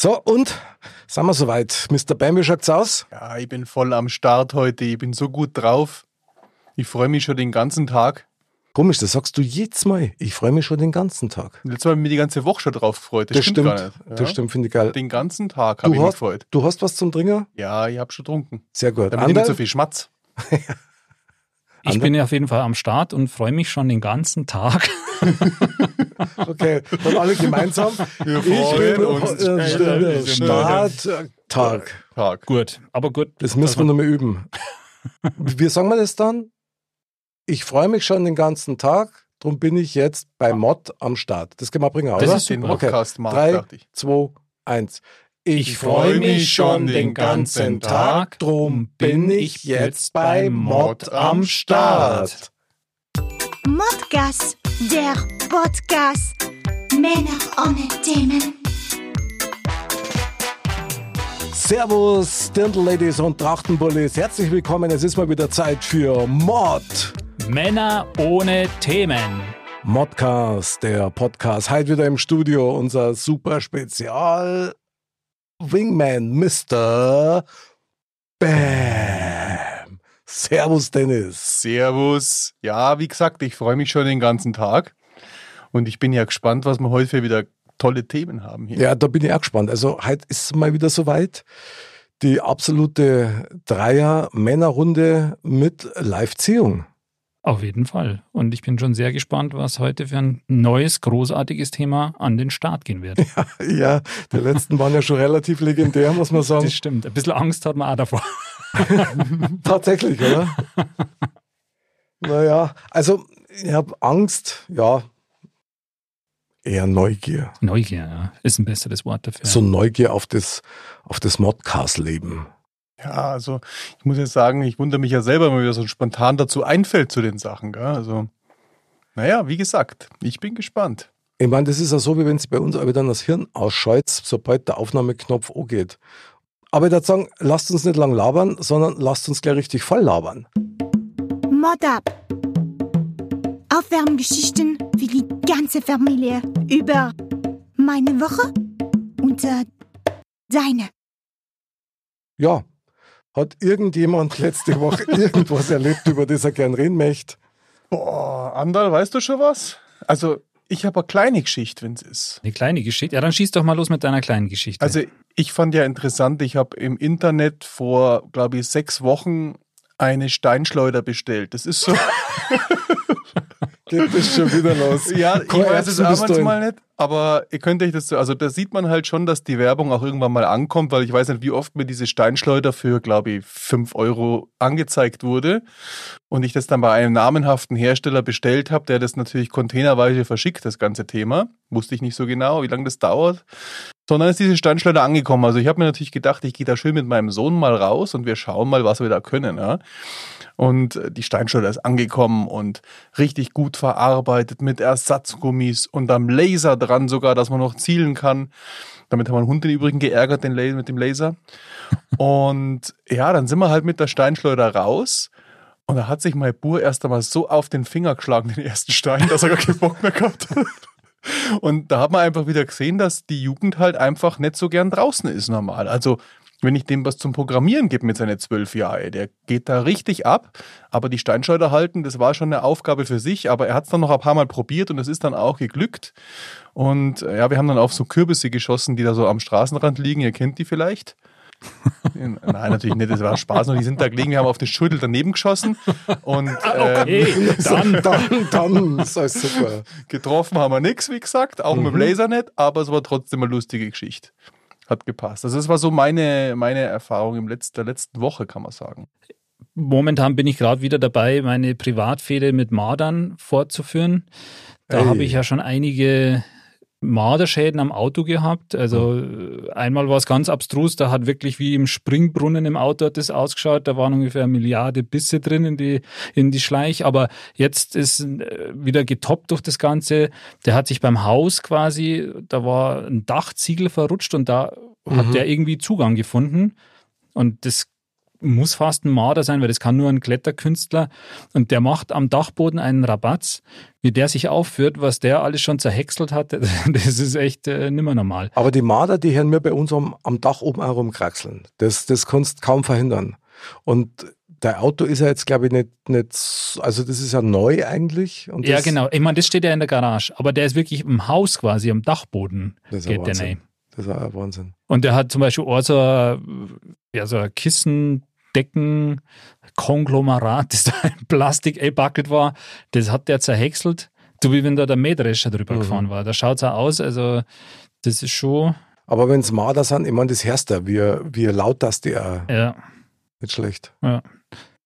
So, und sind wir soweit. Mr. Bam, wie schaut's aus? Ja, ich bin voll am Start heute. Ich bin so gut drauf. Ich freue mich schon den ganzen Tag. Komisch, das sagst du jedes Mal. Ich freue mich schon den ganzen Tag. Letztes Mal habe ich mich die ganze Woche schon drauf gefreut. Das, stimmt. gar nicht. Ja? Das stimmt, finde ich geil. Den ganzen Tag habe ich mich gefreut. Du hast was zum Trinken? Ja, ich habe schon getrunken. Sehr gut. Damit nicht so viel Schmatz. ich bin ja auf jeden Fall am Start und freue mich schon den ganzen Tag. okay, dann alle gemeinsam. Wir freuen uns. Äh, Start, Tag. Tag. Gut, aber gut. Das müssen wir nochmal üben. Wie sagen wir das dann? Ich freue mich schon den ganzen Tag, darum bin ich jetzt bei Mod am Start. Das können wir bringen, oder? Das ist den Podcast, okay. Drei, zwei, eins. Ich, freue mich schon den ganzen Tag, drum bin ich jetzt bei Mod am Start. Modcast, der Podcast. Männer ohne Themen. Servus, Dirndl-Ladies und Trachtenbullis. Herzlich willkommen. Es ist mal wieder Zeit für Mod. Männer ohne Themen. Modcast, der Podcast. Heute wieder im Studio unser super Spezial Wingman Mr. Bam. Servus, Dennis. Servus. Ja, wie gesagt, ich freue mich schon den ganzen Tag. Und ich bin ja gespannt, was wir heute für wieder tolle Themen haben hier. Ja, da bin ich auch gespannt. Also heute ist es mal wieder soweit. Die absolute Dreier-Männerrunde mit Live-Ziehung. Auf jeden Fall. Und ich bin schon sehr gespannt, was heute für ein neues, großartiges Thema an den Start gehen wird. Ja, ja die letzten waren ja schon relativ legendär, muss man sagen. Das stimmt. Ein bisschen Angst hat man auch davor. Tatsächlich, oder? naja, also ich habe Angst, ja, eher Neugier. Neugier, ja. Ist ein besseres Wort dafür. So Neugier auf das, auf das Modcast-Leben. Ja, also ich muss jetzt sagen, ich wundere mich ja selber, wenn mir so spontan dazu einfällt zu den Sachen. Gell? Also, naja, wie gesagt, ich bin gespannt. Ich meine, das ist ja so, wie wenn es bei uns aber dann das Hirn ausschaltet, sobald der Aufnahmeknopf angeht. Aber ich würde sagen, lasst uns nicht lang labern, sondern lasst uns gleich richtig voll labern. Mod up. Aufwärmgeschichten für die ganze Familie über meine Woche und äh, deine. Ja, hat irgendjemand letzte Woche irgendwas erlebt, über das er gern reden möchte? Boah, Andal, weißt du schon was? Also, ich habe eine kleine Geschichte, wenn es ist. Eine kleine Geschichte? Ja, dann schieß doch mal los mit deiner kleinen Geschichte. Also, ich fand ja interessant, ich habe im Internet vor, glaube ich, sechs Wochen eine Steinschleuder bestellt. Das ist so. Das schon wieder los? Ja, ich weiß es auch mal nicht. Aber ihr könnt euch das so, also da sieht man halt schon, dass die Werbung auch irgendwann mal ankommt, weil ich weiß nicht, wie oft mir diese Steinschleuder für, glaube ich, 5 Euro angezeigt wurde. Und ich das dann bei einem namenhaften Hersteller bestellt habe, der das natürlich containerweise verschickt, das ganze Thema. Wusste ich nicht so genau, wie lange das dauert. Sondern ist diese Steinschleuder angekommen. Also ich habe mir natürlich gedacht, ich gehe da schön mit meinem Sohn mal raus und wir schauen mal, was wir da können. Ja? Und die Steinschleuder ist angekommen und richtig gut verarbeitet mit Ersatzgummis und am Laser dran sogar, dass man noch zielen kann. Damit haben wir einen Hund im Übrigen geärgert, den Laser, mit dem Laser. Und ja, dann sind wir halt mit der Steinschleuder raus. Und da hat sich mein Bur erst einmal so auf den Finger geschlagen, den ersten Stein, dass er gar keinen Bock mehr gehabt hat. Und da hat man einfach wieder gesehen, dass die Jugend halt einfach nicht so gern draußen ist normal. Also wenn ich dem was zum Programmieren gebe mit seinen zwölf Jahren, der geht da richtig ab. Aber die Steinschleuder halten, das war schon eine Aufgabe für sich, aber er hat es dann noch ein paar Mal probiert und es ist dann auch geglückt. Und äh, ja, wir haben dann auf so Kürbisse geschossen, die da so am Straßenrand liegen. Ihr kennt die vielleicht. Nein, natürlich nicht, das war Spaß. Und die sind da gelegen, wir haben auf den Schüttel daneben geschossen. Und ah, okay. ähm, dann, dann, dann, das ist super. Getroffen haben wir nichts, wie gesagt, auch mhm. mit dem Laser nicht, aber es war trotzdem eine lustige Geschichte hat gepasst. Also das war so meine, meine Erfahrung im Letz-, der letzten Woche, kann man sagen. Momentan bin ich gerade wieder dabei, meine Privatfehde mit Mardern fortzuführen. Da habe ich ja schon einige Marderschäden am Auto gehabt. Also einmal war es ganz abstrus, da hat wirklich wie im Springbrunnen im Auto hat das ausgeschaut. Da waren ungefähr eine Milliarde Bisse drin in die, in die Schleich. Aber jetzt ist äh, wieder getoppt durch das Ganze. Der hat sich beim Haus quasi, da war ein Dachziegel verrutscht und da mhm. hat der irgendwie Zugang gefunden. Und das muss fast ein Marder sein, weil das kann nur ein Kletterkünstler. Und der macht am Dachboden einen Rabatz, wie der sich aufführt, was der alles schon zerhäckselt hat. Das ist echt äh, nimmer normal. Aber die Marder, die hören wir bei uns am, am Dach oben herumkraxeln. Das, das kannst kaum verhindern. Und der Auto ist ja jetzt, glaube ich, nicht, nicht, also das ist ja neu eigentlich. ja, genau. Ich meine, das steht ja in der Garage, aber der ist wirklich im Haus quasi, am Dachboden. Das ist geht der Name. Das ist ja Wahnsinn. Und der hat zum Beispiel auch so, ja, so ein Kissendecken, Konglomerat, das da in Plastik eingebackelt war, das hat der zerhäckselt. So wie wenn da der Mähdrescher drüber mhm. gefahren war. Da schaut es auch aus, also das ist schon. Aber wenn es Marder sind, ich meine, das hörst du, wie, wie laut das die auch. Ja. Nicht schlecht. Ja.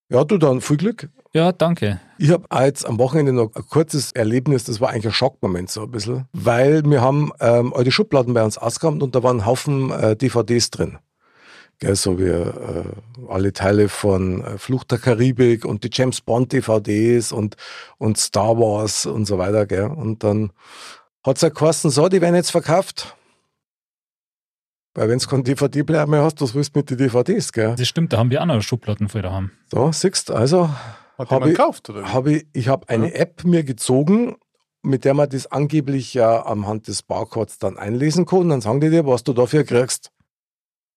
Ja, du dann viel Glück. Ja, danke. Ich habe jetzt am Wochenende noch ein kurzes Erlebnis, das war eigentlich ein Schockmoment so ein bisschen, weil wir haben ähm, alte Schubladen bei uns ausgeräumt und da waren ein Haufen äh, DVDs drin. Gell, so wie äh, alle Teile von äh, Flucht der Karibik und die James Bond DVDs und, und Star Wars und so weiter. Gell. Und dann hat es ja geheißen, so, die werden jetzt verkauft. Weil wenn du keinen DVD-Player mehr hast, was willst du mit den DVDs, gell? Das stimmt, da haben wir auch noch Schubladen für daheim. So, siehst also habe ich, gekauft, oder? Hab ich, ich habe eine ja. App mir gezogen, mit der man das angeblich ja am Hand des Barcodes dann einlesen kann. Und dann sagen die dir, was du dafür kriegst.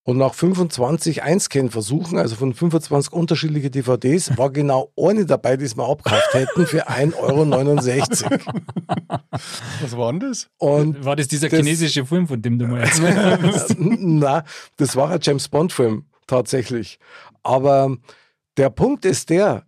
Und nach 25 Einscan-Versuchen, also von 25 unterschiedlichen DVDs, war genau eine dabei, die es mal abgekauft hätten für 1,69 Euro. Was war denn das? Und war das dieser das, chinesische Film, von dem du mal erzählt hast? Nein, das war ein James Bond-Film, tatsächlich. Aber der Punkt ist der,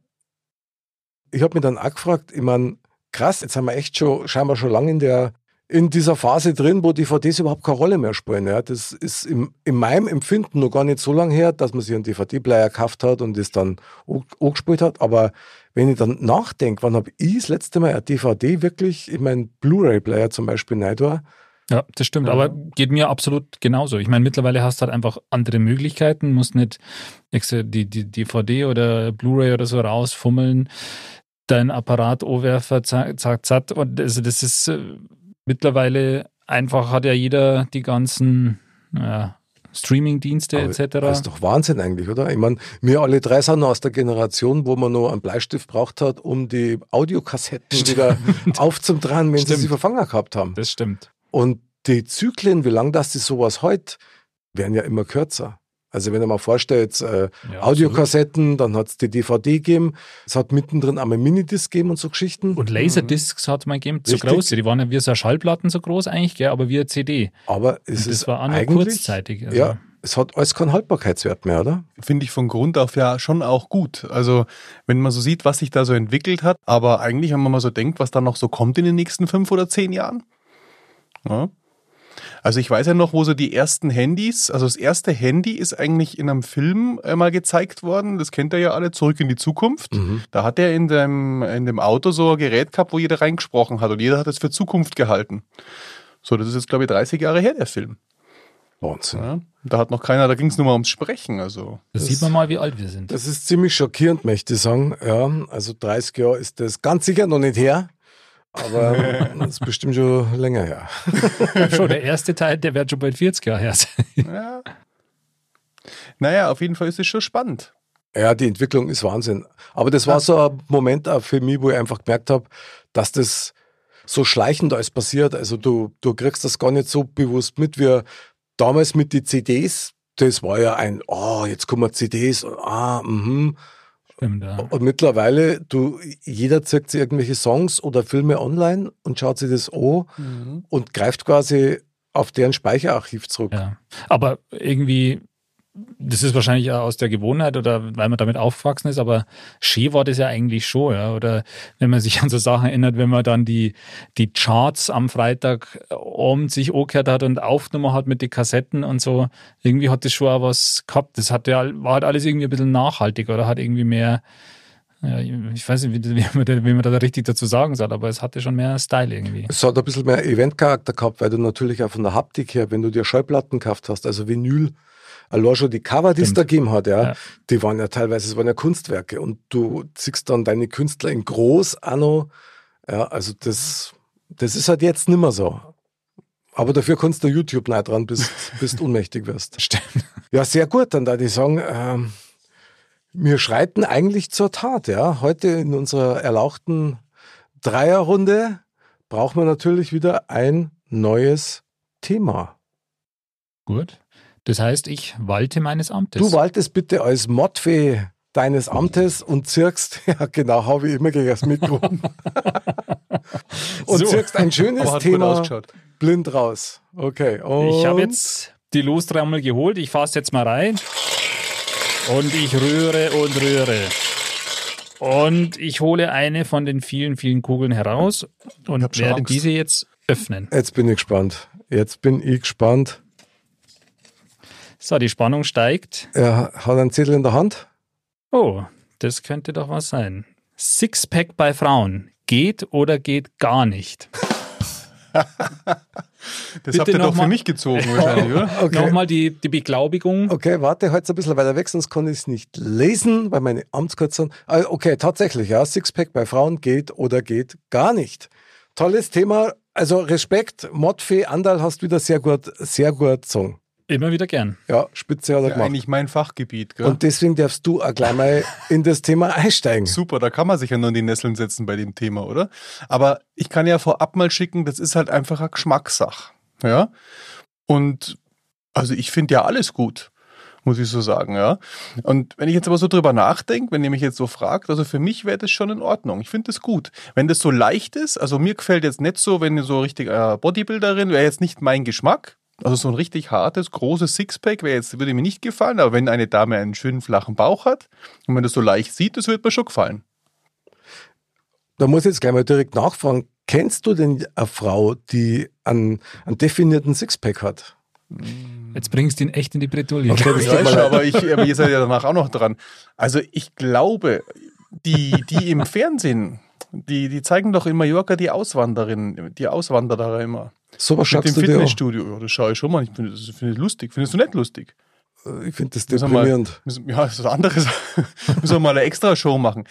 ich habe mich dann auch gefragt, ich meine, krass, jetzt haben wir echt schon, scheinbar schon lange in der in dieser Phase drin, wo DVDs überhaupt keine Rolle mehr spielen. Ja. Das ist im, in meinem Empfinden noch gar nicht so lange her, dass man sich einen DVD-Player gekauft hat und das dann auch gespielt hat. Aber wenn ich dann nachdenke, wann habe ich das letzte Mal ein DVD wirklich in meinen Blu-ray-Player zum Beispiel nicht war, ja, das stimmt, ja. aber geht mir absolut genauso. Ich meine, mittlerweile hast du halt einfach andere Möglichkeiten, musst nicht die, die DVD oder Blu-ray oder so rausfummeln, dein Apparat O-Werfer, zack, zack, zack. Und also das ist äh, mittlerweile einfach hat ja jeder die ganzen ja, Streaming-Dienste etc. Das ist doch Wahnsinn eigentlich, oder? Ich meine, wir alle drei sind noch aus der Generation, wo man noch einen Bleistift braucht hat, um die Audiokassetten stimmt. wieder aufzudrehen, wenn stimmt. sie sie verfangen gehabt haben. Das stimmt. Und die Zyklen, wie lange das die sowas heute, werden ja immer kürzer. Also wenn ihr mal vorstellt, äh, ja, Audiokassetten, dann hat es die DVD gegeben, es hat mittendrin einmal Minidisc gegeben und so Geschichten. Und Laserdiscs mhm. hat man gegeben, so Richtig. groß, die waren ja wie so Schallplatten so groß eigentlich, gell, aber wie eine CD. Aber es und das ist war auch nur kurzzeitig. Also. Ja, es hat alles keinen Haltbarkeitswert mehr, oder? Finde ich von Grund auf ja schon auch gut. Also wenn man so sieht, was sich da so entwickelt hat, aber eigentlich, wenn man mal so denkt, was da noch so kommt in den nächsten fünf oder zehn Jahren. Ja. Also ich weiß ja noch, wo so die ersten Handys, also das erste Handy ist eigentlich in einem Film mal gezeigt worden, das kennt ihr ja alle, Zurück in die Zukunft. Mhm. Da hat er in dem, in dem Auto so ein Gerät gehabt, wo jeder reingesprochen hat und jeder hat es für Zukunft gehalten. So, das ist jetzt glaube ich 30 Jahre her, der Film. Wahnsinn. Ja, da hat noch keiner, da ging es nur mal ums Sprechen. Also. Das, das, sieht man mal, wie alt wir sind. Das ist ziemlich schockierend, möchte ich sagen. Ja, also 30 Jahre ist das ganz sicher noch nicht her. Aber das ist bestimmt schon länger her. schon, der erste Teil, der wird schon bald 40 Jahre her sein. Ja. Naja, auf jeden Fall ist es schon spannend. Ja, die Entwicklung ist Wahnsinn. Aber das war so ein Moment auch für mich, wo ich einfach gemerkt habe, dass das so schleichend alles passiert. Also du, du kriegst das gar nicht so bewusst mit, wie damals mit den CDs. Das war ja ein, oh, jetzt kommen CDs, ah, mhm. Stimmt, ja. Und mittlerweile, du, jeder zeigt sich irgendwelche Songs oder Filme online und schaut sich das an mhm. und greift quasi auf deren Speicherarchiv zurück. Ja. Aber irgendwie das ist wahrscheinlich aus der Gewohnheit oder weil man damit aufgewachsen ist, aber war das ja eigentlich schon, ja. Oder wenn man sich an so Sachen erinnert, wenn man dann die, die Charts am Freitag um sich angehört hat und aufgenommen hat mit den Kassetten und so, irgendwie hat das schon auch was gehabt. Das hat ja, war halt alles irgendwie ein bisschen nachhaltig oder hat irgendwie mehr, ja, ich weiß nicht, wie, wie, man da, wie man da richtig dazu sagen soll, aber es hatte schon mehr Style irgendwie. Es hat ein bisschen mehr Eventcharakter gehabt, weil du natürlich auch von der Haptik her, wenn du dir Schallplatten gekauft hast, also Vinyl, allein schon die Cover, die es da gegeben hat, ja, ja, die waren ja teilweise, es waren ja Kunstwerke und du siehst dann deine Künstler in groß noch, ja, also das, das ist halt jetzt nimmer so. Aber dafür kannst du YouTube nicht dran, bis, bis du ohnmächtig wirst. Stimmt. Ja, sehr gut, dann da die sagen, ähm, Wir schreiten eigentlich zur Tat, ja. Heute in unserer erlauchten Dreierrunde brauchen wir natürlich wieder ein neues Thema. Gut. Das heißt, ich walte meines Amtes. Du waltest bitte als Mottfee deines Amtes und zirkst, ja genau, habe ich immer gegen das Mikro. und so. zirkst ein schönes Thema blind raus. Okay. Und ich habe jetzt die Lostrommel geholt. Ich fasse jetzt mal rein. Und ich rühre und rühre. Und ich hole eine von den vielen, vielen Kugeln heraus und werde Angst. diese jetzt öffnen. Jetzt bin ich gespannt. Jetzt bin ich gespannt. So, die Spannung steigt. Er hat einen Zettel in der Hand. Oh, das könnte doch was sein. Sixpack bei Frauen. Geht oder geht gar nicht? Das Bitte habt ihr doch für mich gezogen wahrscheinlich, oder? Okay. Nochmal die, die Beglaubigung. Okay, warte, heute ein bisschen weiter weg, sonst kann ich es nicht lesen, weil meine Amtskürzel. Ah, okay, tatsächlich, ja, Sixpack bei Frauen geht oder geht gar nicht. Tolles Thema. Also Respekt, Modfee, Andal hast wieder sehr gut, sehr gut gesungen. Immer wieder gern. Ja, Spitze hat er ja, gemacht. eigentlich mein Fachgebiet. Gell? Und deswegen darfst du auch gleich mal in das Thema einsteigen. Super, da kann man sich ja nur in die Nesseln setzen bei dem Thema, oder? Aber ich kann ja vorab mal schicken, das ist halt einfach eine Geschmackssache. Ja. Und also ich finde ja alles gut, muss ich so sagen, ja. Und wenn ich jetzt aber so drüber nachdenke, wenn ihr mich jetzt so fragt, also für mich wäre das schon in Ordnung. Ich finde das gut. Wenn das so leicht ist, also mir gefällt jetzt nicht so, wenn ihr so richtig äh, Bodybuilderin, wäre jetzt nicht mein Geschmack. Also so ein richtig hartes, großes Sixpack wäre jetzt, würde mir nicht gefallen, aber wenn eine Dame einen schönen flachen Bauch hat und man das so leicht sieht, das wird mir schon gefallen. Da muss ich jetzt gleich mal direkt nachfragen. Kennst du denn eine Frau, die einen, einen definierten Sixpack hat? Jetzt bringst du ihn echt in die Bretouille. Okay, das ja, schon, aber, ich, aber ihr seid ja danach auch noch dran. Also ich glaube, die, die im Fernsehen, die, die zeigen doch in Mallorca die Auswanderin, die Auswanderer immer. So was schaust du dir Fitnessstudio. Ja, das schaue ich schon mal. Ich finde das find lustig. Findest du nicht lustig? Ich finde das deprimierend. Mal, ja, das ist was anderes. müssen wir mal eine extra Show machen.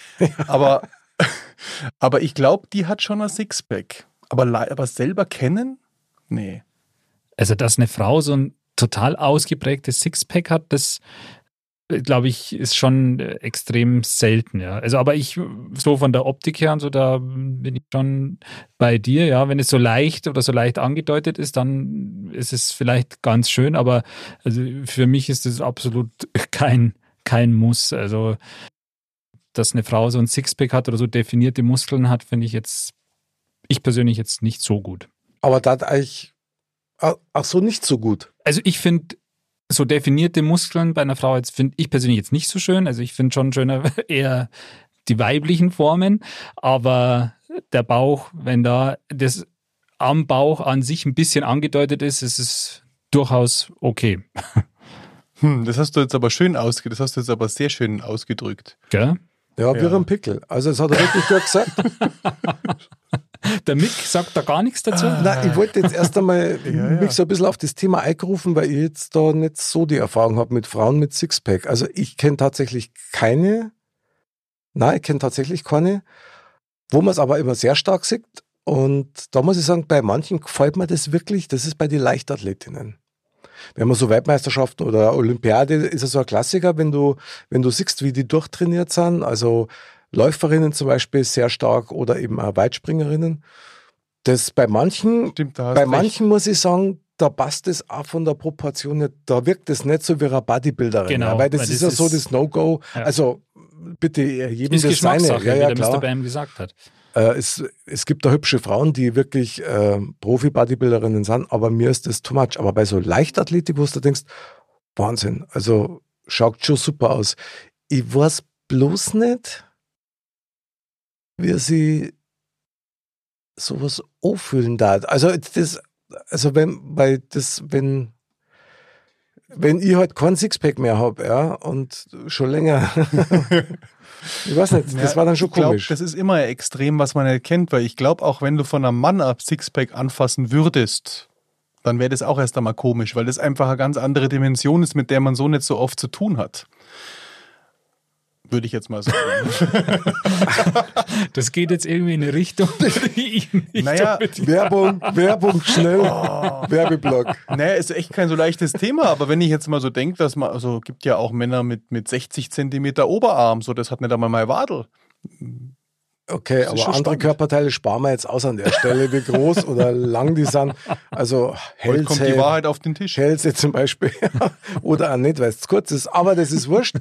Aber, aber ich glaube, die hat schon ein Sixpack. Aber, aber selber kennen? Nee. Also, dass eine Frau so ein total ausgeprägtes Sixpack hat, das glaube ich, ist schon äh, extrem selten, ja. Also, aber ich, so von der Optik her und so, da bin ich schon bei dir, ja. Wenn es so leicht oder so leicht angedeutet ist, dann ist es vielleicht ganz schön, aber also für mich ist es absolut kein, kein Muss. Also, dass eine Frau so ein Sixpack hat oder so definierte Muskeln hat, finde ich jetzt, ich persönlich jetzt nicht so gut. Aber da hat eigentlich, ach so, nicht so gut. Also, ich finde, so definierte Muskeln bei einer Frau jetzt finde ich persönlich jetzt nicht so schön. Also ich finde schon schöner eher die weiblichen Formen, aber der Bauch, wenn da das am Bauch an sich ein bisschen angedeutet ist, ist es durchaus okay. Hm, das hast du jetzt aber schön ausgedrückt, das hast du jetzt aber sehr schön ausgedrückt. Gell? Ja, wie ja. ein Pickel. Also das hat er wirklich gut gesagt. Der Mick sagt da gar nichts dazu. Ah. Nein, ich wollte jetzt erst einmal ja, ja. mich so ein bisschen auf das Thema eingerufen, weil ich jetzt da nicht so die Erfahrung habe mit Frauen mit Sixpack. Also ich kenne tatsächlich keine, nein, ich kenne tatsächlich keine, wo man es aber immer sehr stark sieht. Und da muss ich sagen, bei manchen gefällt mir das wirklich, das ist bei den Leichtathletinnen. Wenn man so Weltmeisterschaften oder Olympiade ist es so ein Klassiker, wenn du, wenn du siehst, wie die durchtrainiert sind. Also Läuferinnen zum Beispiel sehr stark oder eben auch Weitspringerinnen. Das bei manchen, Stimmt, bei recht. manchen muss ich sagen, da passt es auch von der Proportion nicht. Da wirkt es nicht so wie eine Bodybuilderin. Genau, weil das weil ist das ja so das No-Go. Ja. Also bitte jedem ist das seine. Ja, ja, wie der Mr. Bam gesagt hat. Äh, es, es gibt da hübsche Frauen, die wirklich äh, Profi-Bodybuilderinnen sind, aber mir ist das too much. Aber bei so Leichtathletik, wo du denkst, Wahnsinn, also schaut schon super aus. Ich weiß bloß nicht, wie sie sowas auffüllen da. Also das, also wenn, weil das, wenn, wenn ich halt kein Sixpack mehr habe, ja, und schon länger, ich weiß nicht, das ja, war dann schon komisch. Glaub, das ist immer extrem, was man erkennt, weil ich glaube, auch wenn du von einem Mann ab Sixpack anfassen würdest, dann wäre das auch erst einmal komisch, weil das einfach eine ganz andere Dimension ist, mit der man so nicht so oft zu tun hat würde ich jetzt mal sagen. das geht jetzt irgendwie in eine Richtung, die ich nicht Naja, Werbung, Werbung, schnell. Oh. Werbeblock. Naja, ist echt kein so leichtes Thema, aber wenn ich jetzt mal so denke, dass man, also gibt ja auch Männer mit, mit 60 Zentimeter Oberarm, so das hat nicht einmal mein Wadel. Okay, aber andere spannend. Körperteile sparen wir jetzt aus an der Stelle, wie groß oder lang die sind. Also Hälse. kommt die Wahrheit auf den Tisch. Hälse zum Beispiel. oder auch nicht, weil es kurz ist. Aber das ist wurscht.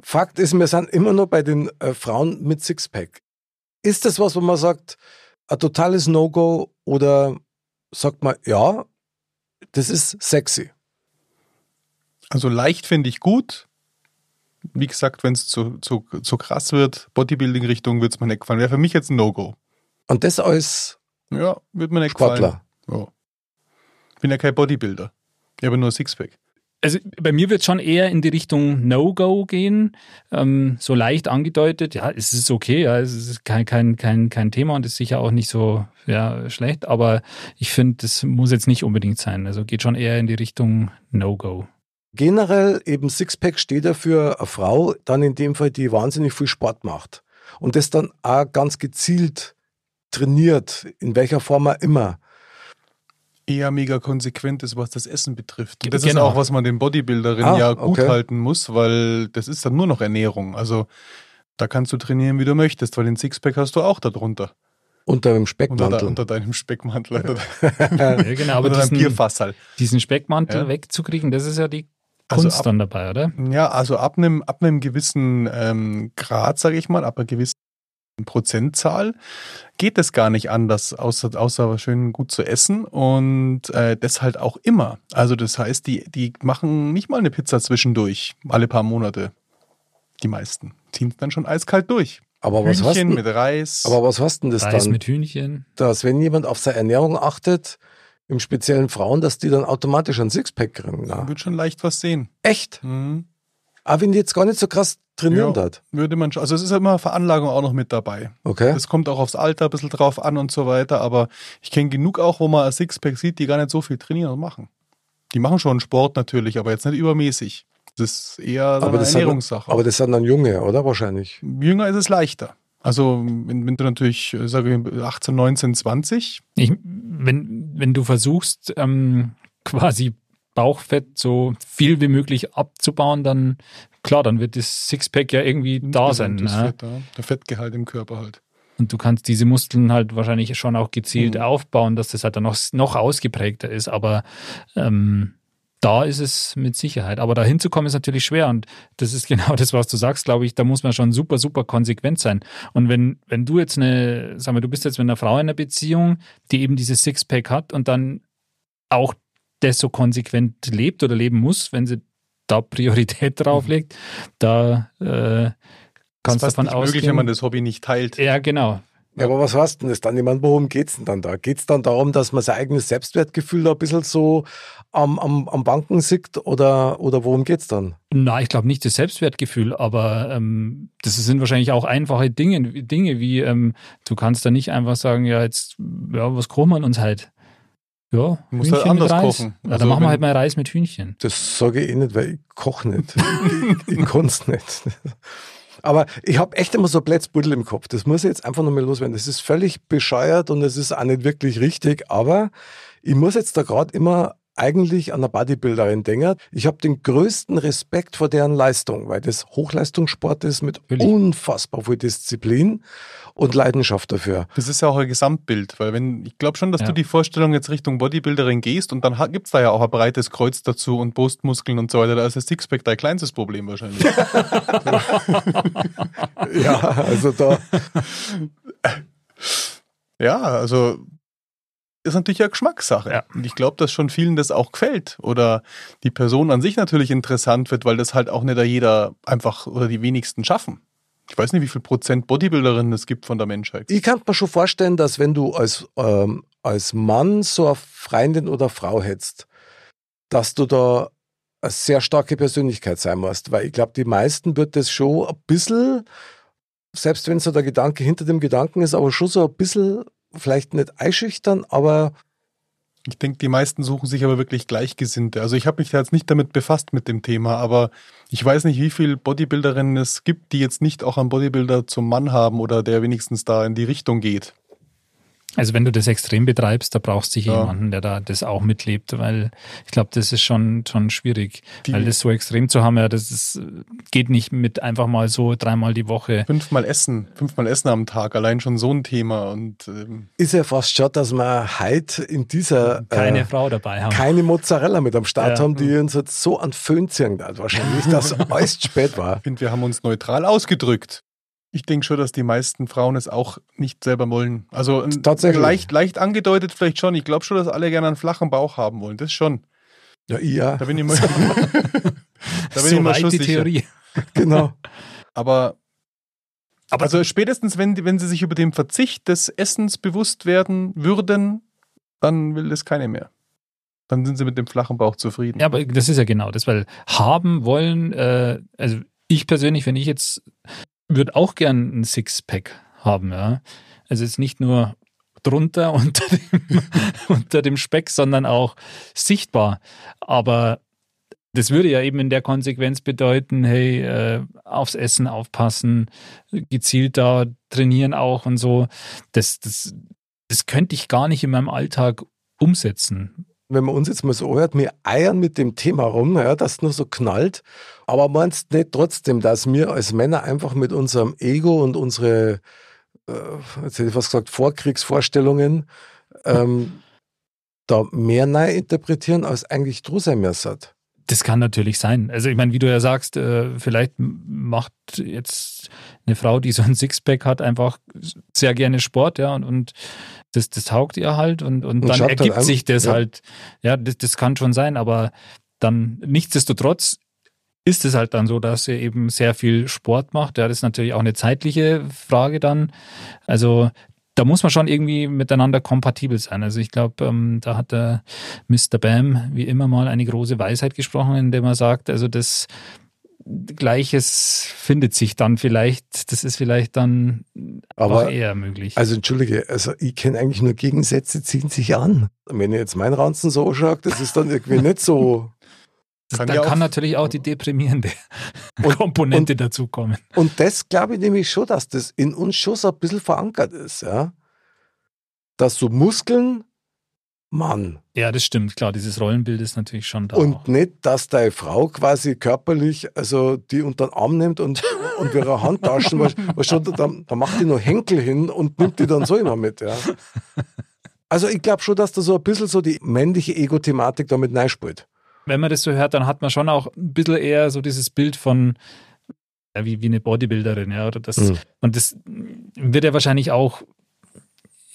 Fakt ist, wir sind immer noch bei den äh, Frauen mit Sixpack. Ist das was, wo man sagt, ein totales No-Go oder sagt man, ja, das ist sexy? Also leicht finde ich gut, wie gesagt, wenn es zu, zu, zu krass wird, Bodybuilding-Richtung, wird es mir nicht gefallen. Wäre für mich jetzt ein No-Go. Und das als ja, wird mir nicht Sportler. gefallen. Ja. Ich bin ja kein Bodybuilder. Ich habe nur Sixpack. Also bei mir wird es schon eher in die Richtung No-Go gehen, ähm, so leicht angedeutet. Ja, es ist okay, ja, es ist kein, kein, kein, kein Thema und ist sicher auch nicht so ja, schlecht, aber ich finde, das muss jetzt nicht unbedingt sein. Also geht schon eher in die Richtung No-Go. Generell eben Sixpack steht ja für eine Frau, dann in dem Fall, die wahnsinnig viel Sport macht. Und das dann auch ganz gezielt trainiert, in welcher Form auch immer. Eher mega konsequent ist, was das Essen betrifft. Und das genau. ist auch, was man den Bodybuilderinnen ah, ja gut okay. halten muss, weil das ist dann nur noch Ernährung. Also da kannst du trainieren, wie du möchtest, weil den Sixpack hast du auch darunter. Unter dem Speckmantel. Unter, unter deinem Speckmantel. ja, genau, aber oder diesen, Bierfass halt. Diesen Speckmantel ja. wegzukriegen, das ist ja die Kunst also ab, dann dabei, oder? Ja, also ab einem, ab einem gewissen ähm, Grad, sage ich mal, ab einer gewissen Prozentzahl geht es gar nicht anders, außer, außer schön gut zu essen und äh, das halt auch immer. Also das heißt, die, die machen nicht mal eine Pizza zwischendurch, alle paar Monate. Die meisten ziehen es dann schon eiskalt durch. Aber was Hühnchen hast denn, mit Reis. Aber was hast denn das Reis dann? mit Hühnchen. Dass wenn jemand auf seine Ernährung achtet, im speziellen Frauen, dass die dann automatisch ein Sixpack kriegen. Ja. Wird schon leicht was sehen. Echt? Mhm. Aber wenn die jetzt gar nicht so krass trainieren ja, hat. Würde man schon. Also es ist ja immer Veranlagung auch noch mit dabei. Okay. Es kommt auch aufs Alter ein bisschen drauf an und so weiter. Aber ich kenne genug auch, wo man ein Sixpack sieht, die gar nicht so viel trainieren und machen. Die machen schon Sport natürlich, aber jetzt nicht übermäßig. Das ist eher so eine Ernährungssache. aber das sind dann Junge, oder? Wahrscheinlich. Jünger ist es leichter. Also wenn, du natürlich, äh, sage ich, 18, 19, 20. Ich, wenn, wenn du versuchst, ähm, quasi Bauchfett so viel wie möglich abzubauen, dann klar, dann wird das Sixpack ja irgendwie da sein. Ne? Fett, ja. Der Fettgehalt im Körper halt. Und du kannst diese Muskeln halt wahrscheinlich schon auch gezielt mhm. aufbauen, dass das halt dann noch, noch ausgeprägter ist. Aber ähm, da ist es mit Sicherheit. Aber da hinzukommen ist natürlich schwer. Und das ist genau das, was du sagst, glaube ich. Da muss man schon super, super konsequent sein. Und wenn, wenn du jetzt eine, sag mal, du bist jetzt mit einer Frau in einer Beziehung, die eben dieses Sixpack hat und dann auch das so konsequent lebt oder leben muss, wenn sie da Priorität drauf mhm. legt, da äh, kannst du davon ausgehen. möglich, wenn man das Hobby nicht teilt. Ja, genau. Ja, aber was heißt denn das dann? Ich meine, worum geht es denn dann da? Geht es dann darum, dass man sein eigenes Selbstwertgefühl da ein bisschen so am, am, am Banken sieht oder, oder worum geht es dann? Na, ich glaube nicht das Selbstwertgefühl, aber ähm, das sind wahrscheinlich auch einfache Dinge, Dinge wie ähm, du kannst da nicht einfach sagen, ja, jetzt, ja, was kochen wir uns halt? Ja, du musst halt anders kochen. Ja, also dann machen wir halt mal Reis mit Hühnchen. Das sage ich eh nicht, weil ich koche nicht. ich ich kann es nicht. Aber ich habe echt immer so Plätzbuddel im Kopf. Das muss ich jetzt einfach nochmal loswerden. Das ist völlig bescheuert und es ist auch nicht wirklich richtig. Aber ich muss jetzt da gerade immer eigentlich an eine Bodybuilderin denken. Ich habe den größten Respekt vor deren Leistung, weil das Hochleistungssport ist mit Natürlich. unfassbar viel Disziplin und Leidenschaft dafür. Das ist ja auch ein Gesamtbild, weil wenn, ich glaube schon, dass ja. du die Vorstellung jetzt Richtung Bodybuilderin gehst und dann gibt es da ja auch ein breites Kreuz dazu und Brustmuskeln und so weiter. Da ist das Sixpack dein kleinstes Problem wahrscheinlich. ja, also da. Ja, also ist natürlich eine Geschmackssache. Ja. Und ich glaube, dass schon vielen das auch gefällt oder die Person an sich natürlich interessant wird, weil das halt auch nicht jeder einfach oder die wenigsten schaffen. Ich weiß nicht, wie viel Prozent Bodybuilderinnen es gibt von der Menschheit. Ich kann mir schon vorstellen, dass wenn du als, ähm, als Mann so eine Freundin oder Frau hättest, dass du da eine sehr starke Persönlichkeit sein musst. Weil ich glaube, die meisten wird das schon ein bisschen, selbst wenn so der Gedanke hinter dem Gedanken ist, aber schon so ein bisschen vielleicht nicht einschüchtern, aber Ich denke, die meisten suchen sich aber wirklich Gleichgesinnte. Also ich habe mich da jetzt nicht damit befasst mit dem Thema, aber ich weiß nicht, wie viele Bodybuilderinnen es gibt, die jetzt nicht auch einen Bodybuilder zum Mann haben oder der wenigstens da in die Richtung geht. Also wenn du das extrem betreibst, da brauchst du ja. jemanden, der da das auch mitlebt, weil ich glaube, das ist schon schon schwierig, die, weil das so extrem zu haben, ja, das ist, geht nicht mit einfach mal so dreimal die Woche. Fünfmal essen, fünfmal essen am Tag, allein schon so ein Thema und ähm ist ja fast schon, dass wir heute in dieser keine äh, Frau dabei haben, keine Mozzarella mit am Start ja. haben, die uns jetzt so an Föhn ziehen, wahrscheinlich, dass es spät war. Ich finde, wir haben uns neutral ausgedrückt. Ich denke schon, dass die meisten Frauen es auch nicht selber wollen. Also Tatsächlich. Leicht, leicht angedeutet vielleicht schon. Ich glaube schon, dass alle gerne einen flachen Bauch haben wollen. Das schon. Ja, ja. Da bin ich mal, da bin so ich mal schon die sicher. Theorie. Genau. Aber, Aber also spätestens, wenn, wenn sie sich über den Verzicht des Essens bewusst werden würden, dann will das keine mehr. Dann sind sie mit dem flachen Bauch zufrieden. Ja, aber das ist ja genau das, weil haben wollen, äh, also ich persönlich, wenn ich jetzt würde auch gern ein Sixpack haben, ja. Also jetzt nicht nur drunter unter dem, unter dem Speck, sondern auch sichtbar. Aber das würde ja eben in der Konsequenz bedeuten, hey, äh, aufs Essen aufpassen, gezielt da trainieren auch und so. Das, das, das könnte ich gar nicht in meinem Alltag umsetzen wenn man uns jetzt mal so hört, wir eiern mit dem Thema rum, ja, das nur so knallt. Aber meinst nicht trotzdem, dass wir als Männer einfach mit unserem Ego und unsere, äh, jetzt hätte ich fast gesagt, Vorkriegsvorstellungen ähm, da mehr neu interpretieren, als eigentlich drüber sein? Das kann natürlich sein. Also ich meine, wie du ja sagst, äh, vielleicht macht jetzt eine Frau, die so ein Sixpack hat, einfach sehr gerne Sport, ja, und, und das, das taugt ihr halt und, und, und dann ergibt sich das ja. halt. Ja, das, das kann schon sein, aber dann nichtsdestotrotz ist es halt dann so, dass er eben sehr viel Sport macht. Ja, das ist natürlich auch eine zeitliche Frage dann. Also da muss man schon irgendwie miteinander kompatibel sein. Also ich glaube, ähm, da hat der Mr. Bam wie immer mal eine große Weisheit gesprochen, indem er sagt, also das Gleiches findet sich dann vielleicht, das ist vielleicht dann aber eher möglich. Also entschuldige, also ich kenne eigentlich nur Gegensätze ziehen sich an. Wenn ich jetzt mein Ranzen so schaue, das ist dann irgendwie nicht so. Das, kann da kann natürlich auch die deprimierende und, Komponente und, dazukommen. Und das glaube ich nämlich schon, dass das in uns schon so ein bisschen verankert ist, ja. Dass so Muskeln Mann. Ja, das stimmt, klar, dieses Rollenbild ist natürlich schon da. Und auch. nicht, dass deine Frau quasi körperlich, also die unter den Arm nimmt und, und ihre Handtaschen, was, was schon, da, da macht die nur Henkel hin und nimmt die dann so immer mit, ja. Also ich glaube schon, dass da so ein bisschen so die männliche Ego-Thematik damit reinspielt. Wenn man das so hört, dann hat man schon auch ein bisschen eher so dieses Bild von, ja, wie, wie eine Bodybuilderin, ja, oder das, mhm. und das wird ja wahrscheinlich auch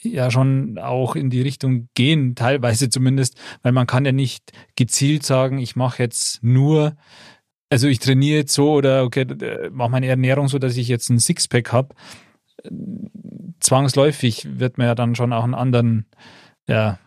ja schon auch in die Richtung gehen, teilweise zumindest, weil man kann ja nicht gezielt sagen, ich mache jetzt nur, also ich trainiere jetzt so oder okay, mache meine Ernährung so, dass ich jetzt ein Sixpack habe. Zwangsläufig wird man ja dann schon auch einen anderen, ja,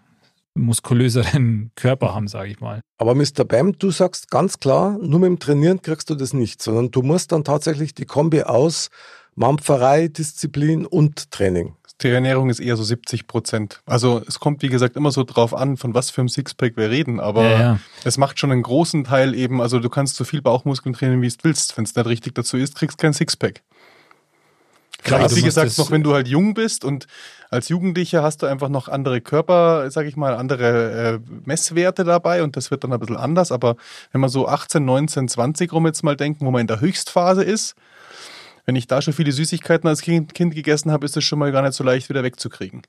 muskulöseren Körper haben, sage ich mal. Aber Mr. Bam, du sagst ganz klar, nur mit dem Trainieren kriegst du das nicht, sondern du musst dann tatsächlich die Kombi aus Mampferei, Disziplin und Training. Die Ernährung ist eher so 70 Prozent. Also es kommt, wie gesagt, immer so drauf an, von was für einem Sixpack wir reden. Aber ja, ja. es macht schon einen großen Teil eben, also du kannst so viel Bauchmuskeln trainieren, wie du willst. Wenn es nicht richtig dazu ist, kriegst du kein Sixpack. Klar, also wie gesagt, noch wenn du halt jung bist und als Jugendlicher hast du einfach noch andere Körper, sag ich mal, andere äh, Messwerte dabei und das wird dann ein bisschen anders. Aber wenn man so 18, 19, 20 rum jetzt mal denken, wo man in der Höchstphase ist, wenn ich da schon viele Süßigkeiten als Kind, kind gegessen habe, ist es schon mal gar nicht so leicht wieder wegzukriegen.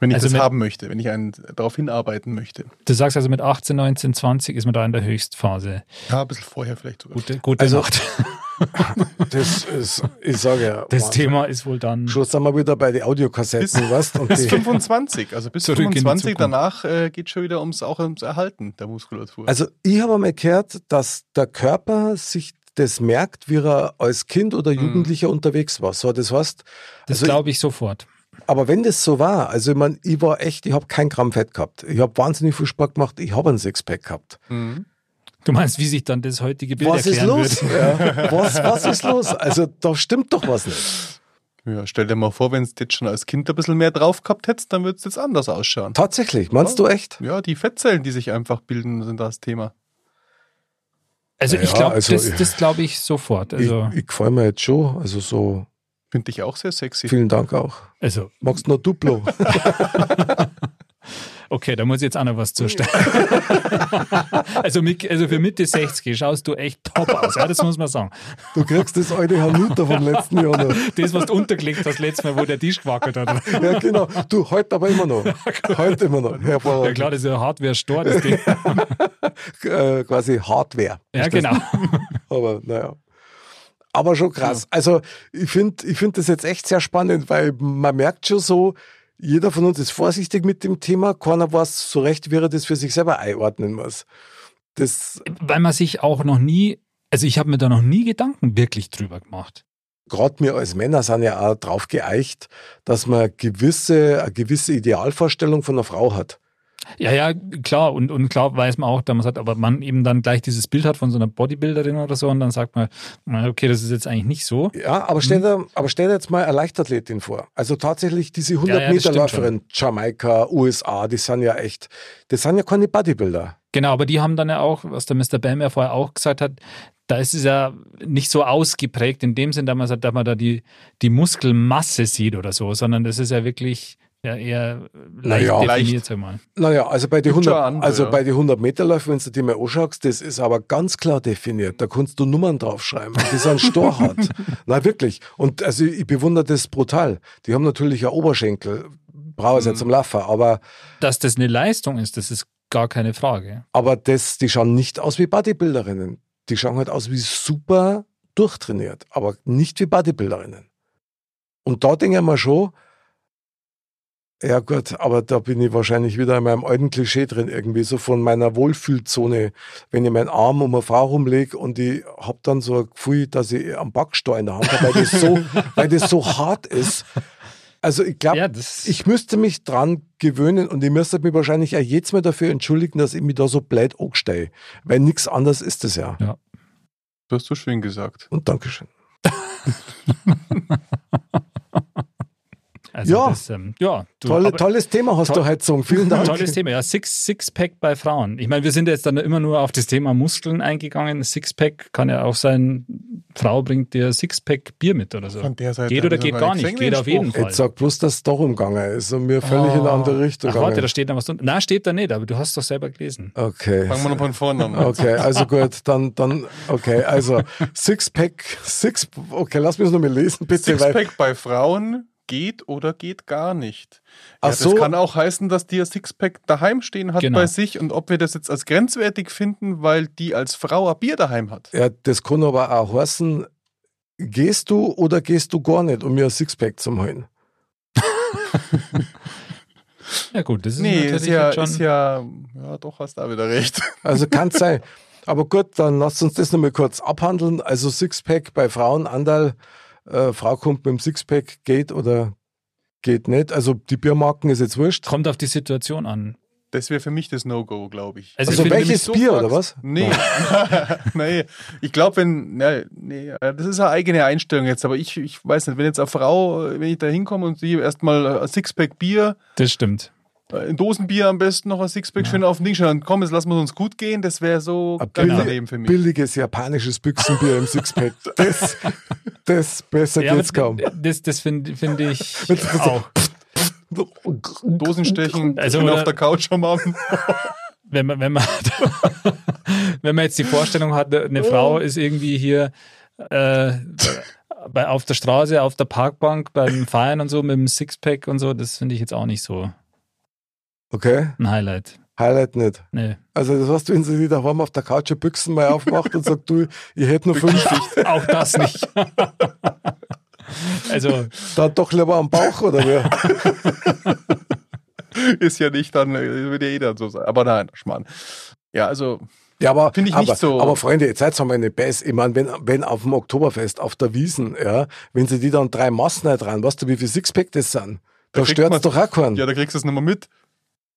Wenn ich also das mit, haben möchte, wenn ich einen darauf hinarbeiten möchte. Du sagst also mit 18, 19, 20 ist man da in der Höchstphase. Ja, ein bisschen vorher vielleicht sogar. Gute, gute also, Nacht. das ist, ich sage ja. Das Wahnsinn. Thema ist wohl dann. Schon sind wir wieder bei den Audiokassetten, bis, was? bis 25, also bis 25, danach äh, geht schon wieder ums auch ums Erhalten der Muskulatur. Also ich habe mal gehört, dass der Körper sich das merkt, wie er als Kind oder mhm. Jugendlicher mhm. unterwegs war. So, das heißt, das also glaube ich sofort. Aber wenn das so war, also ich meine, ich war echt, ich habe kein Gramm Fett gehabt. Ich habe wahnsinnig viel Sport gemacht, ich habe ein Sixpack gehabt. Mhm. Du meinst, wie sich dann das heutige Bild was erklären ist los? Ja. Was, was ist los? Also da stimmt doch was nicht. Ja, stell dir mal vor, wenn du jetzt schon als Kind ein bisschen mehr drauf gehabt hättest, dann würde es jetzt anders ausschauen. Tatsächlich, meinst ja. du echt? Ja, die Fettzellen, die sich einfach bilden, sind das Thema. Also ja, ich glaube, also, das, das glaube ich sofort. Also ich, ich gefällt mir jetzt schon, also so. Finde ich auch sehr sexy. Vielen Dank auch. Also. Magst du noch Duplo? Okay, da muss ich jetzt auch noch was zustellen. also, mit, also für Mitte 60 schaust du echt top aus, ja, das muss man sagen. Du kriegst das alte Hanuta vom letzten Jahr noch. Das, was du untergelegt hast letztes Mal, wo der Tisch gewackelt hat. Ja, genau. Du, heute aber immer noch. Heute immer noch. Ja klar, das ist ja Hardware-Store, das Ding. äh, quasi Hardware. Ja, genau. Aber naja. Aber schon krass. Also ich finde ich find das jetzt echt sehr spannend, weil man merkt schon so, jeder von uns ist vorsichtig mit dem Thema. Keiner weiß so recht, wie er das für sich selber einordnen muss. Das Weil man sich auch noch nie, also ich habe mir da noch nie Gedanken wirklich drüber gemacht. Gerade wir als Männer sind ja auch drauf geeicht, dass man gewisse, eine gewisse Idealvorstellung von einer Frau hat. Ja, ja, klar. Und, und klar weiß man auch, dass man sagt, aber man eben dann gleich dieses Bild hat von so einer Bodybuilderin oder so und dann sagt man, okay, das ist jetzt eigentlich nicht so. Ja, aber stell dir, mhm. aber stell dir jetzt mal eine Leichtathletin vor. Also tatsächlich diese 100-Meter-Läuferin, ja, ja, Jamaika, USA, die sind ja echt, das sind ja keine Bodybuilder. Genau, aber die haben dann ja auch, was der Mr. Bam ja vorher auch gesagt hat, da ist es ja nicht so ausgeprägt in dem Sinn, dass man, dass man da die, die Muskelmasse sieht oder so, sondern das ist ja wirklich ja, eher leicht naja, definiert, sag mal. Naja, also bei den 100, andere, also ja. 100 Meter Läufen, wenn du dir mal anschaust, das ist aber ganz klar definiert. Da kannst du Nummern draufschreiben. Die sind Storhart. Na wirklich. Und also ich bewundere das brutal. Die haben natürlich ja Oberschenkel, brauchen sie mhm. ja zum Laufen, aber. Dass das eine Leistung ist, das ist gar keine Frage. Aber das, die schauen nicht aus wie Bodybuilderinnen. Die schauen halt aus wie super durchtrainiert, aber nicht wie Bodybuilderinnen. Und da denke ich mir schon, ja gut, aber da bin ich wahrscheinlich wieder in meinem alten Klischee drin, irgendwie so von meiner Wohlfühlzone. Wenn ich meinen Arm um eine Frau rumlege und ich hab dann so ein Gefühl, dass ich am Backstein in der Hand habe, weil das so, weil das so hart ist. Also ich glaube, ja, ich müsste mich dran gewöhnen und ich müsste mich wahrscheinlich auch jetzt mal dafür entschuldigen, dass ich mich da so blöd angstehe. Weil nichts anderes ist es ja. Ja. Das hast du schön gesagt. Und Dankeschön. Also ja, das, ähm, ja du, Tolle, tolles Thema hast to du heute gesagt. Vielen Dank. Tolles Thema, ja. Six, Sixpack bei Frauen. Ich meine, wir sind jetzt dann immer nur auf das Thema Muskeln eingegangen. Sixpack kann ja auch sein, Frau bringt dir Sixpack Bier mit oder so. geht oder geht gar nicht, geht auf jeden Fall. Jetzt sag bloß, dass es doch umgegangen ist und mir völlig oh. in eine andere Richtung. Ach, warte, da steht da was drunter. Nein, steht da nicht, aber du hast doch selber gelesen. Okay. Fangen wir noch von vorne an. Okay, also gut, dann, dann, okay, also Sixpack, Six, okay, lass mich es nochmal lesen, bitte. Sixpack bei Frauen geht oder geht gar nicht. Ja, so. Das kann auch heißen, dass die ein Sixpack daheim stehen hat genau. bei sich und ob wir das jetzt als grenzwertig finden, weil die als Frau ein Bier daheim hat. Ja, das kann aber auch heißen, gehst du oder gehst du gar nicht, um mir ein Sixpack zu holen? ja gut, das ist nee, natürlich ist ja, schon... Ist ja, ja, doch, hast du da wieder recht. Also kann es sein. Aber gut, dann lasst uns das nochmal kurz abhandeln. Also Sixpack bei Frauen, Andal äh, Frau kommt mit dem Sixpack, geht oder geht nicht. Also die Biermarken ist jetzt wurscht. Kommt auf die Situation an. Das wäre für mich das No-Go, glaube ich. Also, also welches so Bier oder was? Nee. nee. Ich glaube, wenn, nee, das ist eine eigene Einstellung jetzt, aber ich, ich weiß nicht, wenn jetzt eine Frau, wenn ich da hinkomme und sie erstmal ein Sixpack Bier. Das stimmt. Ein Dosenbier am besten noch ein Sixpack ja. schön auf den Ding schauen. Komm, jetzt lassen wir uns gut gehen. Das wäre so ein ganz daneben für mich. Billiges japanisches Büchsenbier im Sixpack. Das, das besser ja, geht's kaum. Das, das finde find ich auch. Dosenstechen also, auf der Couch am Abend. Wenn man, wenn, man, wenn man jetzt die Vorstellung hat, eine Frau ist irgendwie hier äh, bei, auf der Straße, auf der Parkbank beim Feiern und so mit dem Sixpack und so, das finde ich jetzt auch nicht so Okay. Ein Highlight. Highlight nicht. Nee. Also das heißt, wenn sie sich daheim auf der Couch Büchsen mal aufmacht und sagt, du, ich hätte nur 50. Auch das nicht. also. Dann doch lieber am Bauch, oder wie? Ist ja nicht dann, würde ja jeder so sein. Aber nein, Schmarrn. Ja, also. Ja, aber, Finde ich aber, nicht so. aber Freunde, jetzt seid ihr mal eine Bass. Ich meine, wenn, wenn auf dem Oktoberfest, auf der Wiesen, ja, wenn sie die dann drei Massen dran, weißt du, wie viel Sixpack das sind? Da, da stört es doch auch keinen. Ja, da kriegst du es nicht mehr mit.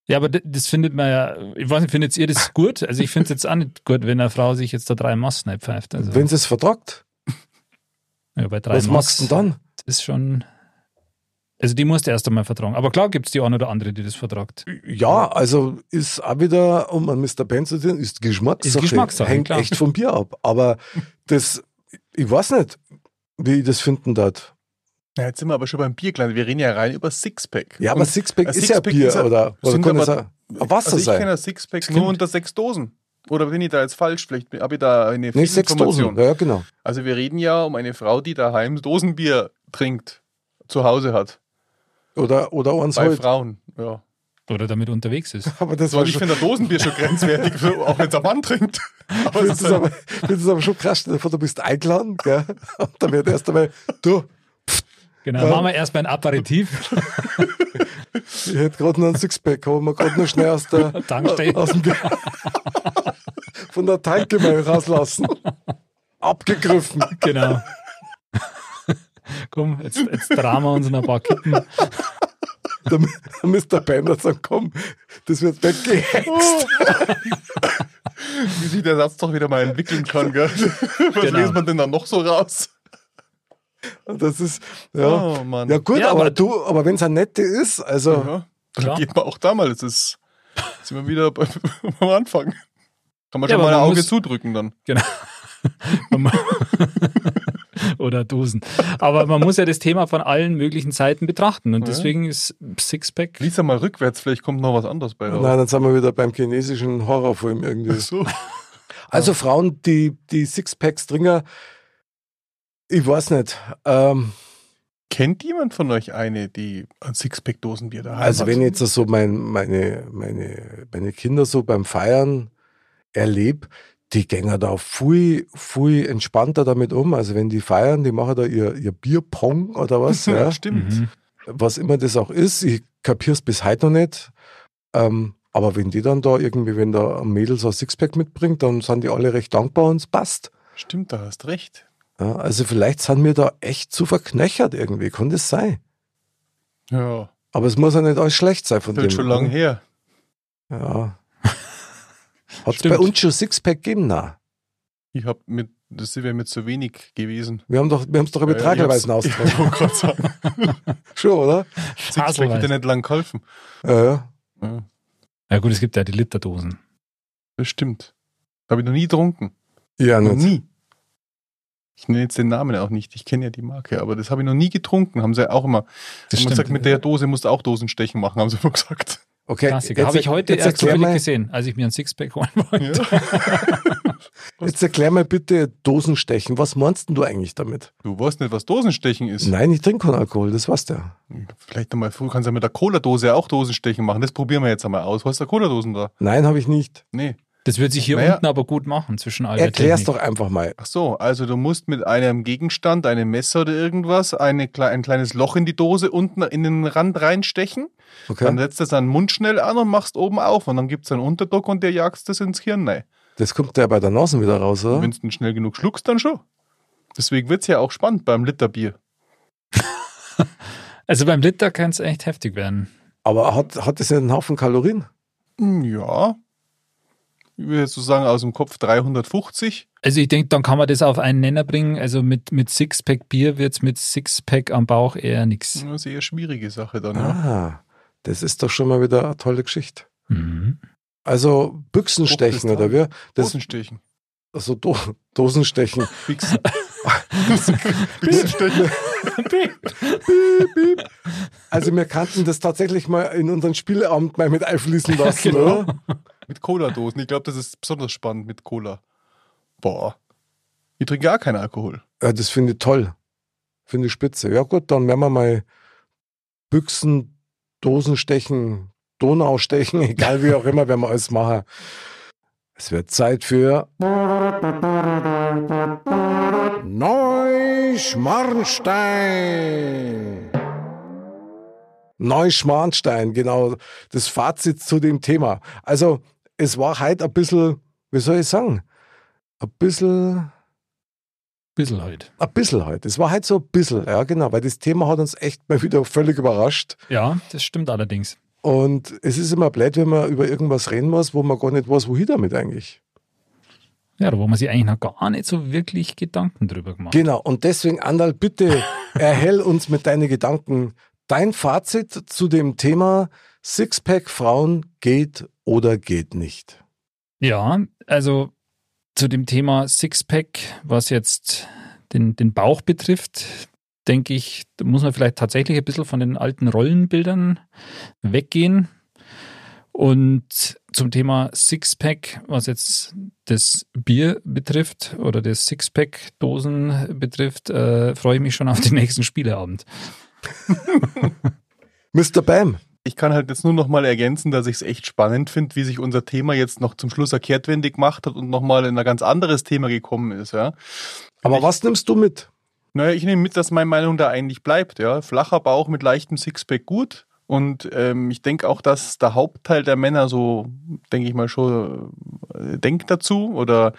Ja, aber das findet man ja, ich weiß nicht, findet ihr das gut? Also ich finde es jetzt auch nicht gut, wenn eine Frau sich jetzt da drei Massen pfeift. Also wenn sie es vertragt? Ja, bei drei Was machst du denn dann? Das ist schon Also die musst du erst einmal vertragen. Aber klar gibt es die eine oder andere, die das vertragt. Ja, also ist auch wieder, um an Mr. Ben zu sehen, ist Geschmackssache. Ist Geschmackssache, Hängt klar. echt vom Bier ab. Aber das, ich weiß nicht, wie ich das finden darf. Ja, jetzt sind wir aber schon beim Bier gelandet. Wir reden ja rein über Sixpack. Ja, aber Sixpack ist ja Sixpack Bier, ist ja- oder? Oder sind aber- auch Wasser also ich sein? kenne das Sixpack Stimmt. nur unter sechs Dosen. Oder bin ich da jetzt falsch? Vielleicht habe ich da eine Nicht sechs. Dosen. Ja, genau. Also wir reden ja um eine Frau, die daheim Dosenbier trinkt, zu Hause hat. Oder, oder eins Bei halt. Frauen, ja. Oder damit unterwegs ist. Aber das und ich finde Dosenbier schon grenzwertig, auch wenn es ein Mann trinkt. Aber das es ist aber, schon krass. Vor, du bist eingeladen, gell? Und dann wird erst einmal, du, Genau, machen wir erstmal ein Aperitif. ich hätte gerade noch einen Sixpack, haben wir gerade noch schnell aus der, Tankstelle. aus dem, von der Tanke mal rauslassen. Abgegriffen. Genau. Komm, jetzt, jetzt drehen wir uns in ein paar Kippen. Da mü- da müsste der Bänder sagen, komm, das wird weggehext. wie sich der Satz doch wieder mal entwickeln kann, gell? Was Genau. lest man denn dann noch so raus? Das ist, ja. Oh Mann. Ja gut, Ja, aber, aber- du, aber wenn es ein nette ist, also Ja, dann Klar. geht man auch da mal. Das ist, sind wir wieder bei- am Anfang. Kann man Ja, schon mal ein Auge muss- zudrücken dann. Genau. Oder Dosen. Aber man muss ja das Thema von allen möglichen Seiten betrachten. Und deswegen ist Sixpack. Lies ja mal rückwärts, vielleicht kommt noch was anderes bei raus. nein, dann sind wir wieder beim chinesischen Horrorfilm irgendwie. So. Also Frauen, die, die Sixpacks trinken, ich weiß nicht. Ähm, Kennt jemand von euch eine, die ein Sixpack-Dosenbier daheim also hat? wenn ich jetzt so mein, meine, meine, meine Kinder so beim Feiern erlebe, die gehen da viel, viel entspannter damit um. Also wenn die feiern, die machen da ihr, ihr Bierpong oder was, ja, stimmt. Mhm. was immer das auch ist. Ich kapier's bis heute noch nicht. Ähm, aber wenn die dann da irgendwie, wenn da ein Mädel so ein Sixpack mitbringt, dann sind die alle recht dankbar und es passt. Stimmt, da hast recht. Ja, also vielleicht sind wir da echt zu verknöchert irgendwie, kann das sein. Ja, Aber es muss ja nicht alles schlecht sein von das dem. ist schon lange her. Ja. Hat es bei uns schon Sixpack gegeben? Nein. Ich habe mit, das wäre mir zu wenig gewesen. Wir haben doch, wir haben es doch über wollte gerade sagen, Schon, oder? Sixpack hätte nicht lang geholfen. Ja, ja. Ja, Ja gut, es gibt ja die Literdosen. das stimmt. Habe ich noch nie getrunken. Ja, Noch nicht. nie. Ich nenne jetzt den Namen auch nicht. Ich kenne ja die Marke, aber das habe ich noch nie getrunken. Haben sie auch immer. Das haben stimmt. gesagt, mit der Dose musst du auch Dosenstechen machen, haben sie immer gesagt. Okay, Klassiker. Habe ich heute jetzt erst zufällig mal, gesehen, als ich mir ein Sixpack holen wollte. Jetzt erklär mal bitte Dosenstechen. Was meinst denn du eigentlich damit? Du weißt nicht, was Dosenstechen ist. Nein, ich trinke keinen Alkohol, das weißt du ja. Vielleicht einmal früh kannst du mit der Cola-Dose auch Dosenstechen machen. Das probieren wir jetzt einmal aus. Hast du Cola-Dosen da? Nein, habe ich nicht. Nee. Das wird sich hier Naja. unten aber gut machen zwischen all der Erklär's doch einfach mal. Ach so, also du musst mit einem Gegenstand, einem Messer oder irgendwas, eine, ein kleines Loch in die Dose unten in den Rand reinstechen. Dann Okay? setzt du deinen Mund schnell an und machst oben auf. Und dann gibt es einen Unterdruck und der jagst das ins Hirn rein. Das kommt ja bei der Nase wieder raus, oder? Wenn du den schnell genug schluckst, dann schon. Deswegen wird es ja auch spannend beim Literbier. Also beim Liter kann es echt heftig werden. Aber hat, hat das ja einen Haufen Kalorien? Hm, Ja. Ich würde jetzt so sagen, aus dem Kopf 350. Also ich denke, dann kann man das auf einen Nenner bringen. Also mit, mit Sixpack Bier wird es mit Sixpack am Bauch eher nichts. Das ist eher schwierige Sache dann, ja. Ah, das ist doch schon mal wieder eine tolle Geschichte. Mhm. Also Büchsenstechen oder wie? Das, Dosenstechen. also Do Dosenstechen. Wichsen. Büchsenstechen. Also wir kannten das tatsächlich mal in unseren Spieleabend mal mit einfließen lassen, Genau. oder? Mit Cola-Dosen. Ich glaube, das ist besonders spannend mit Cola. Boah. Ich trinke gar keinen Alkohol. Ja, das finde ich toll. Finde ich spitze. Ja gut, dann werden wir mal Büchsen, Dosenstechen, Donaustechen, egal wie auch immer, werden wir alles machen. Es wird Zeit für Neuschmarnstein. Neuschmarnstein, genau. Das Fazit zu dem Thema. Also, es war heute ein bisschen, wie soll ich sagen, ein bisschen Bisschen halt. ein bisschen halt. Es war halt so ein bisschen, ja, genau, weil das Thema hat uns echt mal wieder völlig überrascht. Ja, das stimmt allerdings. Und es ist immer blöd, wenn man über irgendwas reden muss, wo man gar nicht weiß, wohin damit eigentlich. Ja, da wo man sich eigentlich noch gar nicht so wirklich Gedanken drüber gemacht. Genau, und deswegen, Andal, bitte erhell uns mit deinen Gedanken dein Fazit zu dem Thema Sixpack Frauen geht oder geht nicht? Ja, also zu dem Thema Sixpack, was jetzt den, den Bauch betrifft, denke ich, da muss man vielleicht tatsächlich ein bisschen von den alten Rollenbildern weggehen. Und zum Thema Sixpack, was jetzt das Bier betrifft oder das Sixpack-Dosen betrifft, äh, freue ich mich schon auf den nächsten Spieleabend. Mr. Bam. Ich kann halt jetzt nur noch mal ergänzen, dass ich es echt spannend finde, wie sich unser Thema jetzt noch zum Schluss erkehrtwendig gemacht hat und noch mal in ein ganz anderes Thema gekommen ist. Ja. Aber ich, was nimmst du mit? Naja, ich nehme mit, dass meine Meinung da eigentlich bleibt. Ja. Flacher Bauch mit leichtem Sixpack gut. Und ähm, ich denke auch, dass der Hauptteil der Männer so, denke ich mal, schon äh, denkt dazu. Oder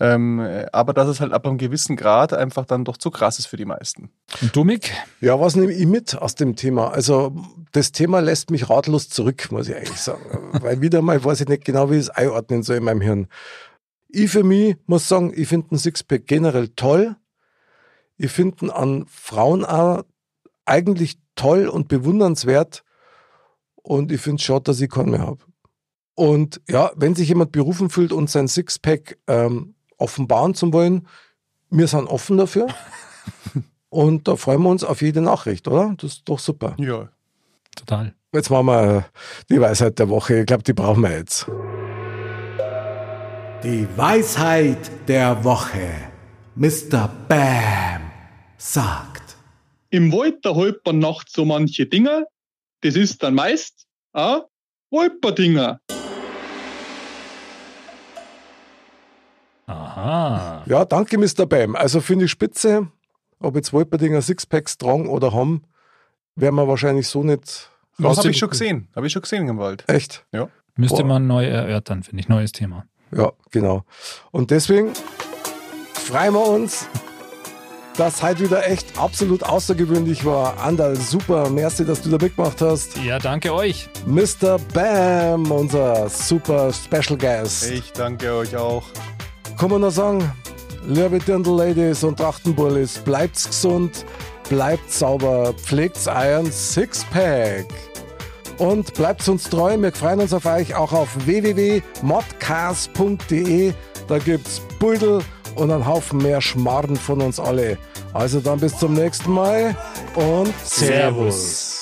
ähm, aber dass es halt ab einem gewissen Grad einfach dann doch zu krass ist für die meisten. Und du, Mick? Ja, was nehme ich mit aus dem Thema? Also das Thema lässt mich ratlos zurück, muss ich eigentlich sagen. Weil wieder mal weiß ich nicht genau, wie ich es einordnen soll in meinem Hirn. Ich für mich muss sagen, ich finde ein Sixpack generell toll. Ich finde ihn an Frauen auch eigentlich toll und bewundernswert. Und ich finde es schade, dass ich keinen mehr habe. Und ja, wenn sich jemand berufen fühlt und sein Sixpack ähm, offenbaren zu wollen, wir sind offen dafür. und da freuen wir uns auf jede Nachricht, oder? Das ist doch super. Ja, total. Jetzt machen wir die Weisheit der Woche. Ich glaube, die brauchen wir jetzt. Die Weisheit der Woche. Mr. Bam sagt. Im Wald, da holt man nachts so manche Dinge, das ist dann meist ein Wolperdinger. Aha. Ja, danke, Mr. Bam. Also finde ich spitze. Ob jetzt Wolperdinger Sixpacks strong oder haben, werden wir wahrscheinlich so nicht. Das habe ich schon gesehen. Habe ich schon gesehen im Wald. Echt? Ja. Müsste Boah. man neu erörtern, finde ich. Neues Thema. Ja, genau. Und deswegen freuen wir uns das heute wieder echt absolut außergewöhnlich war. Andal, super. Merci, dass du da mitgemacht hast. Ja, danke euch. Mr. Bam, unser super Special Guest. Ich danke euch auch. Kann man noch sagen, liebe Dirndl-Ladies und Trachtenbullis, bleibt's gesund, bleibt sauber, pflegt's euren Sixpack. Und bleibt uns treu, wir freuen uns auf euch auch auf www.modcast.de. Da gibt's Beutel und einen Haufen mehr Schmarrn von uns alle. Also dann bis zum nächsten Mal und Servus.